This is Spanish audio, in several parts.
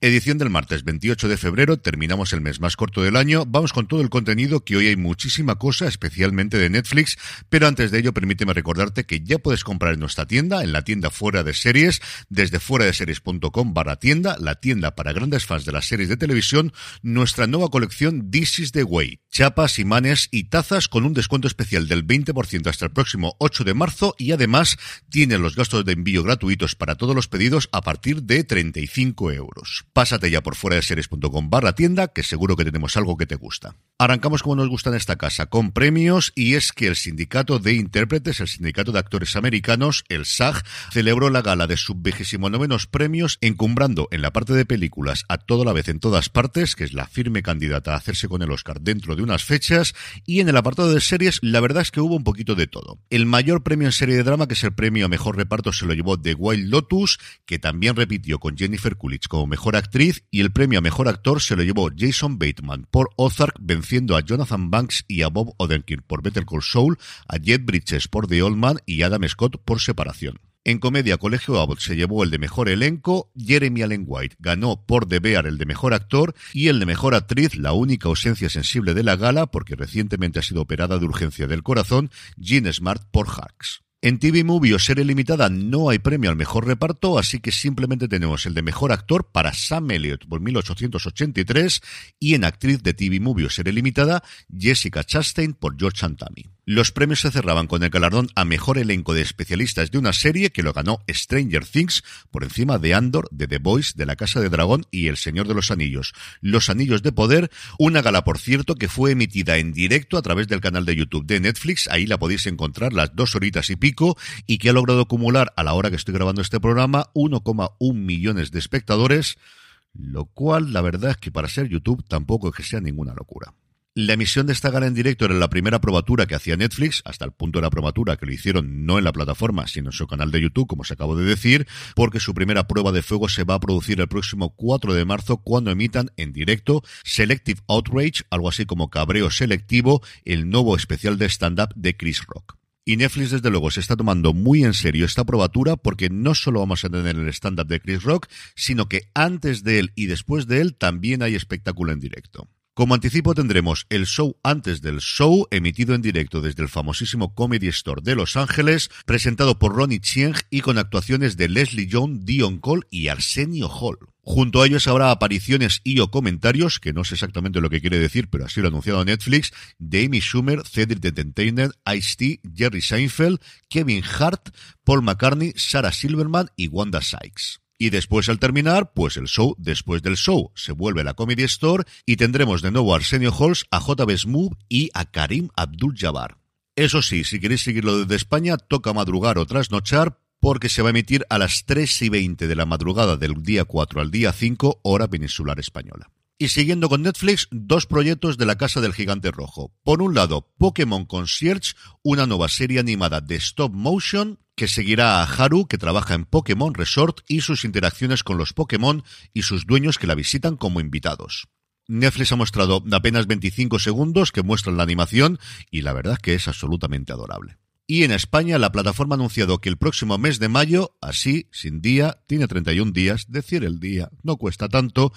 Edición del martes 28 de febrero, terminamos el mes más corto del año, vamos con todo el contenido que hoy hay muchísima cosa, especialmente de Netflix, pero antes de ello permíteme recordarte que ya puedes comprar en nuestra tienda, en la tienda fuera de series, desde fuera de series.com barra tienda, la tienda para grandes fans de las series de televisión, nuestra nueva colección This is the Way, chapas, imanes y tazas con un descuento especial del 20% hasta el próximo 8 de marzo y además tiene los gastos de envío gratuitos para todos los pedidos a partir de 35 euros. Pásate ya por fuera de series.com barra tienda, que seguro que tenemos algo que te gusta. Arrancamos como nos gusta en esta casa, con premios, y es que el Sindicato de Intérpretes, el Sindicato de Actores Americanos, el SAG, celebró la gala de sus vigésimo novenos premios, encumbrando en la parte de películas a toda la vez en todas partes, que es la firme candidata a hacerse con el Oscar dentro de unas fechas, y en el apartado de series, la verdad es que hubo un poquito de todo. El mayor premio en serie de drama, que es el premio a mejor reparto, se lo llevó The Wild Lotus, que también repitió con Jennifer Coolidge como mejor actriz, y el premio a mejor actor se lo llevó Jason Bateman por Ozark, venciendo a Jonathan Banks y a Bob Odenkirk por Better Call Saul, a Jet Bridges por The Old Man y Adam Scott por Separación. En comedia, Colegio Abbott se llevó el de mejor elenco, Jeremy Allen White ganó por The Bear el de mejor actor y el de mejor actriz, la única ausencia sensible de la gala, porque recientemente ha sido operada de urgencia del corazón, Jean Smart por Hacks. En TV Movie o serie limitada no hay premio al mejor reparto, así que simplemente tenemos el de mejor actor para Sam Elliott por 1883 y en actriz de TV Movie o serie limitada Jessica Chastain por George Antami. Los premios se cerraban con el galardón a mejor elenco de especialistas de una serie que lo ganó Stranger Things por encima de Andor, de The Voice, de La Casa de Dragón y El Señor de los Anillos. Los Anillos de Poder, una gala por cierto que fue emitida en directo a través del canal de YouTube de Netflix, ahí la podéis encontrar las dos horitas y pico y que ha logrado acumular a la hora que estoy grabando este programa 1,1 millones de espectadores, lo cual la verdad es que para ser YouTube tampoco es que sea ninguna locura. La emisión de esta gala en directo era la primera probatura que hacía Netflix, hasta el punto de la probatura que lo hicieron no en la plataforma, sino en su canal de YouTube, como se acabo de decir, porque su primera prueba de fuego se va a producir el próximo 4 de marzo cuando emitan en directo Selective Outrage, algo así como Cabreo Selectivo, el nuevo especial de stand-up de Chris Rock. Y Netflix, desde luego, se está tomando muy en serio esta probatura porque no solo vamos a tener el stand-up de Chris Rock, sino que antes de él y después de él también hay espectáculo en directo. Como anticipo tendremos el show antes del show, emitido en directo desde el famosísimo Comedy Store de Los Ángeles, presentado por Ronnie Chieng y con actuaciones de Leslie Jones, Dion Cole y Arsenio Hall. Junto a ellos habrá apariciones y o comentarios, que no sé exactamente lo que quiere decir, pero así lo ha anunciado Netflix, de Amy Schumer, Cedric the Entertainer, Ice-T, Jerry Seinfeld, Kevin Hart, Paul McCartney, Sarah Silverman y Wanda Sykes. Y después al terminar, pues el show después del show se vuelve la Comedy Store y tendremos de nuevo a Arsenio Halls, a JB Smooth y a Karim Abdul-Jabbar. Eso sí, si queréis seguirlo desde España, toca madrugar o trasnochar porque se va a emitir a las 3 y 20 de la madrugada del día 4 al día 5, hora peninsular española. Y siguiendo con Netflix, dos proyectos de la Casa del Gigante Rojo. Por un lado, Pokémon Concierge, una nueva serie animada de stop motion que seguirá a Haru, que trabaja en Pokémon Resort, y sus interacciones con los Pokémon y sus dueños que la visitan como invitados. Netflix ha mostrado apenas 25 segundos que muestran la animación y la verdad que es absolutamente adorable. Y en España la plataforma ha anunciado que el próximo mes de mayo, así, sin día, tiene 31 días, decir el día, no cuesta tanto.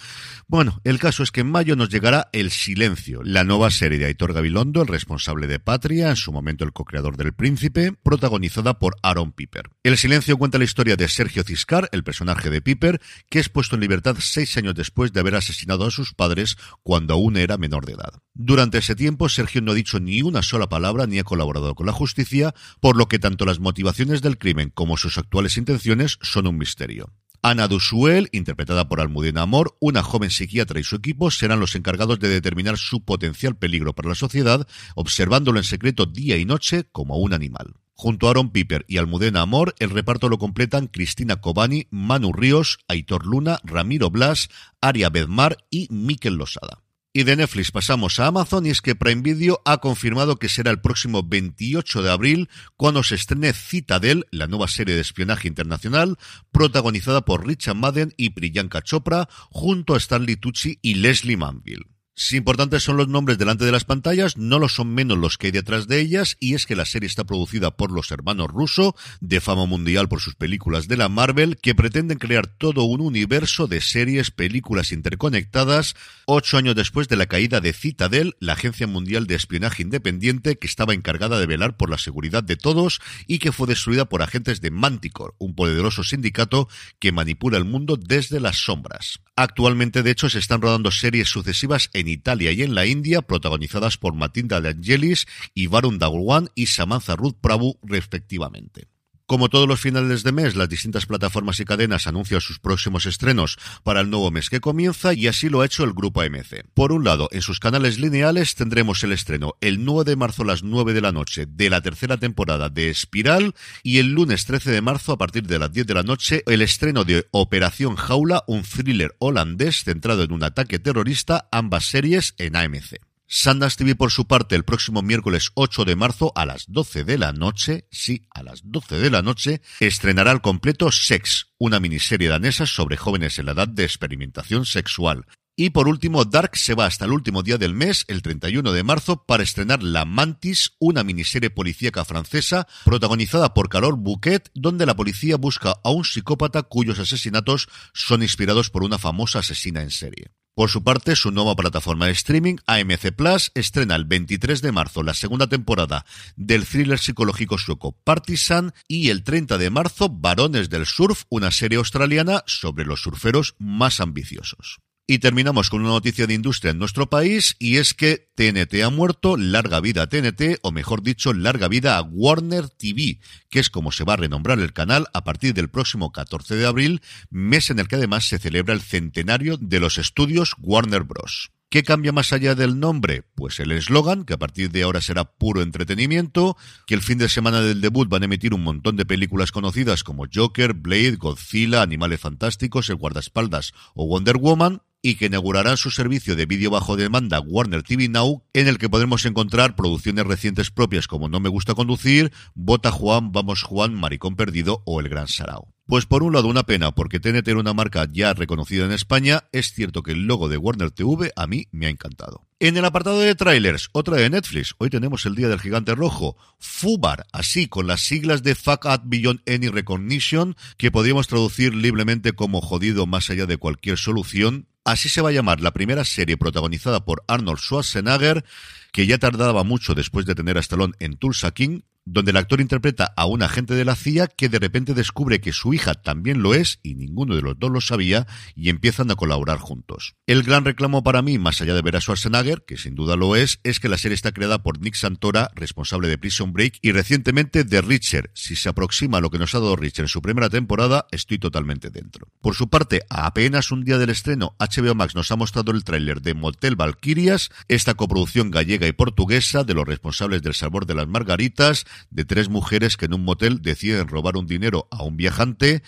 Bueno, el caso es que en mayo nos llegará El Silencio, la nueva serie de Aitor Gabilondo, el responsable de Patria, en su momento el co-creador del Príncipe, protagonizada por Aaron Piper. El Silencio cuenta la historia de Sergio Ciscar, el personaje de Piper, que es puesto en libertad seis años después de haber asesinado a sus padres cuando aún era menor de edad. Durante ese tiempo, Sergio no ha dicho ni una sola palabra ni ha colaborado con la justicia, por lo que tanto las motivaciones del crimen como sus actuales intenciones son un misterio. Ana Dusuel, interpretada por Almudena Amor, una joven psiquiatra y su equipo serán los encargados de determinar su potencial peligro para la sociedad, observándolo en secreto día y noche como un animal. Junto a Aaron Piper y Almudena Amor, el reparto lo completan Cristina Cobani, Manu Ríos, Aitor Luna, Ramiro Blas, Aria Bedmar y Miquel Losada. Y de Netflix pasamos a Amazon y es que Prime Video ha confirmado que será el próximo 28 de abril cuando se estrene Citadel, la nueva serie de espionaje internacional, protagonizada por Richard Madden y Priyanka Chopra, junto a Stanley Tucci y Leslie Manville. Si importantes son los nombres delante de las pantallas, no lo son menos los que hay detrás de ellas, y es que la serie está producida por los hermanos Russo, de fama mundial por sus películas de la Marvel, que pretenden crear todo un universo de series, películas interconectadas, ocho años después de la caída de Citadel, la agencia mundial de espionaje independiente que estaba encargada de velar por la seguridad de todos y que fue destruida por agentes de Manticore, un poderoso sindicato que manipula el mundo desde las sombras. Actualmente, de hecho, se están rodando series sucesivas en Italia y en la India, protagonizadas por Matilda de Angelis y Varun Dhawan y Samantha Ruth Prabhu, respectivamente. Como todos los finales de mes, las distintas plataformas y cadenas anuncian sus próximos estrenos para el nuevo mes que comienza y así lo ha hecho el grupo AMC. Por un lado, en sus canales lineales tendremos el estreno el 9 de marzo a las 9 de la noche de la tercera temporada de Espiral y el lunes 13 de marzo a partir de las 10 de la noche el estreno de Operación Jaula, un thriller holandés centrado en un ataque terrorista, ambas series en AMC. Sundance TV por su parte el próximo miércoles 8 de marzo a las 12 de la noche, sí, a las 12 de la noche, estrenará al completo Sex, una miniserie danesa sobre jóvenes en la edad de experimentación sexual. Y por último, Dark se va hasta el último día del mes, el 31 de marzo, para estrenar La Mantis, una miniserie policíaca francesa protagonizada por Carol Bouquet, donde la policía busca a un psicópata cuyos asesinatos son inspirados por una famosa asesina en serie. Por su parte, su nueva plataforma de streaming, AMC Plus, estrena el 23 de marzo la segunda temporada del thriller psicológico sueco Partisan y el 30 de marzo Varones del Surf, una serie australiana sobre los surferos más ambiciosos. Y terminamos con una noticia de industria en nuestro país y es que TNT ha muerto, larga vida a TNT, o mejor dicho, larga vida a Warner TV, que es como se va a renombrar el canal a partir del próximo 14 de abril, mes en el que además se celebra el centenario de los estudios Warner Bros. ¿Qué cambia más allá del nombre? Pues el eslogan, que a partir de ahora será puro entretenimiento, que el fin de semana del debut van a emitir un montón de películas conocidas como Joker, Blade, Godzilla, Animales Fantásticos, El Guardaespaldas o Wonder Woman, y que inaugurarán su servicio de vídeo bajo demanda Warner TV Now, en el que podremos encontrar producciones recientes propias como No me gusta conducir, Bota Juan, Vamos Juan, Maricón Perdido o El Gran Sarao. Pues por un lado una pena, porque TNT era una marca ya reconocida en España, es cierto que el logo de Warner TV a mí me ha encantado. En el apartado de trailers, otra de Netflix, hoy tenemos el Día del Gigante Rojo, FUBAR, así con las siglas de Fuck At Beyond Any Recognition, que podríamos traducir libremente como jodido más allá de cualquier solución, Así se va a llamar la primera serie protagonizada por Arnold Schwarzenegger, que ya tardaba mucho después de tener a Stallone en Tulsa King, donde el actor interpreta a un agente de la CIA que de repente descubre que su hija también lo es y ninguno de los dos lo sabía y empiezan a colaborar juntos. El gran reclamo para mí, más allá de ver a Schwarzenegger, que sin duda lo es, es que la serie está creada por Nick Santora, responsable de Prison Break y recientemente de Richard. Si se aproxima a lo que nos ha dado Richard en su primera temporada, estoy totalmente dentro. Por su parte, a apenas un día del estreno, HBO Max nos ha mostrado el tráiler de Motel Valkyrias, esta coproducción gallega y portuguesa de los responsables del sabor de las margaritas, de tres mujeres que en un motel deciden robar un dinero a un viajante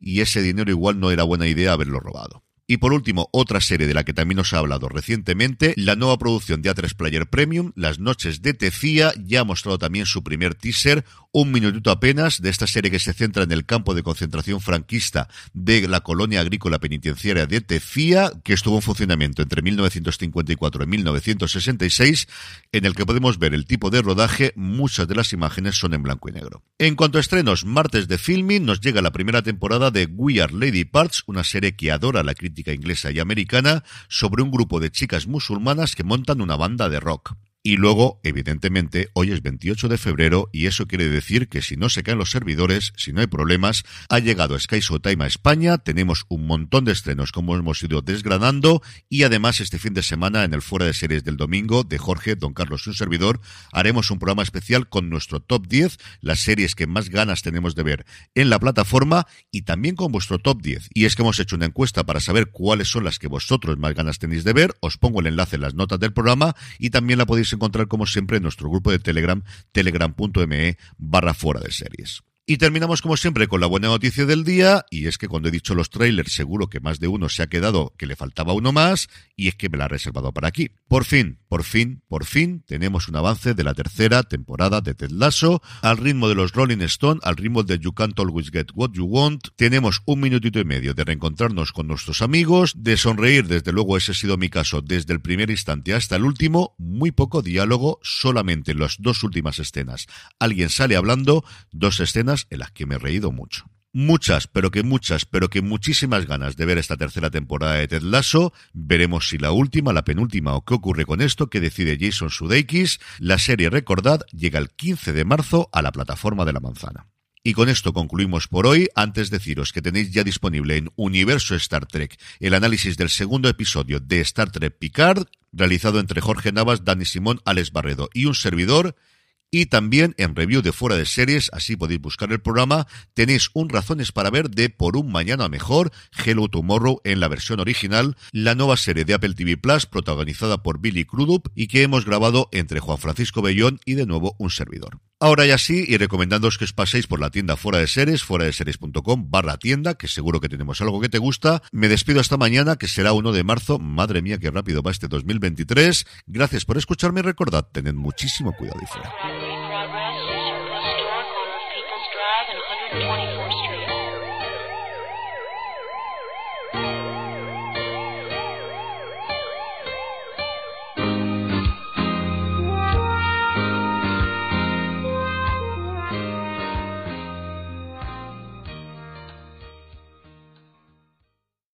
y ese dinero igual no era buena idea haberlo robado. Y por último, otra serie de la que también os ha hablado recientemente, la nueva producción de A3 Player Premium, Las noches de Tefía, ya ha mostrado también su primer teaser, un minutito apenas, de esta serie que se centra en el campo de concentración franquista de la colonia agrícola penitenciaria de Tefía, que estuvo en funcionamiento entre 1954 y 1966, en el que podemos ver el tipo de rodaje, muchas de las imágenes son en blanco y negro. En cuanto a estrenos, martes de filming, nos llega la primera temporada de We Are Lady Parts, una serie que adora la crítica inglesa y americana sobre un grupo de chicas musulmanas que montan una banda de rock. Y luego, evidentemente, hoy es 28 de febrero y eso quiere decir que si no se caen los servidores, si no hay problemas, ha llegado Sky Time a España, tenemos un montón de estrenos como hemos ido desgranando y además este fin de semana en el Fuera de Series del domingo de Jorge, Don Carlos y un servidor, haremos un programa especial con nuestro top 10, las series que más ganas tenemos de ver en la plataforma y también con vuestro top 10. Y es que hemos hecho una encuesta para saber cuáles son las que vosotros más ganas tenéis de ver, os pongo el enlace en las notas del programa y también la podéis encontrar como siempre en nuestro grupo de Telegram, telegram.me barra fuera de series. Y terminamos como siempre con la buena noticia del día, y es que cuando he dicho los trailers seguro que más de uno se ha quedado que le faltaba uno más, y es que me la ha reservado para aquí. Por fin, por fin, por fin, tenemos un avance de la tercera temporada de Ted Lasso, al ritmo de los Rolling Stone, al ritmo de You Can't Always Get What You Want, tenemos un minutito y medio de reencontrarnos con nuestros amigos, de sonreír, desde luego ese ha sido mi caso, desde el primer instante hasta el último, muy poco diálogo, solamente en las dos últimas escenas. Alguien sale hablando, dos escenas en las que me he reído mucho. Muchas, pero que muchas, pero que muchísimas ganas de ver esta tercera temporada de Ted Lasso. Veremos si la última, la penúltima o qué ocurre con esto que decide Jason Sudeikis. La serie, recordad, llega el 15 de marzo a la plataforma de la manzana. Y con esto concluimos por hoy. Antes deciros que tenéis ya disponible en Universo Star Trek el análisis del segundo episodio de Star Trek Picard, realizado entre Jorge Navas, Dani Simón, Alex Barredo y un servidor y también en review de fuera de series, así podéis buscar el programa, tenéis un razones para ver de Por un mañana mejor, Hello Tomorrow en la versión original, la nueva serie de Apple TV Plus protagonizada por Billy Crudup y que hemos grabado entre Juan Francisco Bellón y de nuevo un servidor. Ahora ya sí, y recomendándoos que os paséis por la tienda fuera de series, fuera de series.com barra tienda, que seguro que tenemos algo que te gusta. Me despido hasta mañana, que será 1 de marzo. Madre mía, qué rápido va este 2023. Gracias por escucharme y recordad, tened muchísimo cuidado y fuera. Progress is a historic on People's Drive and 124.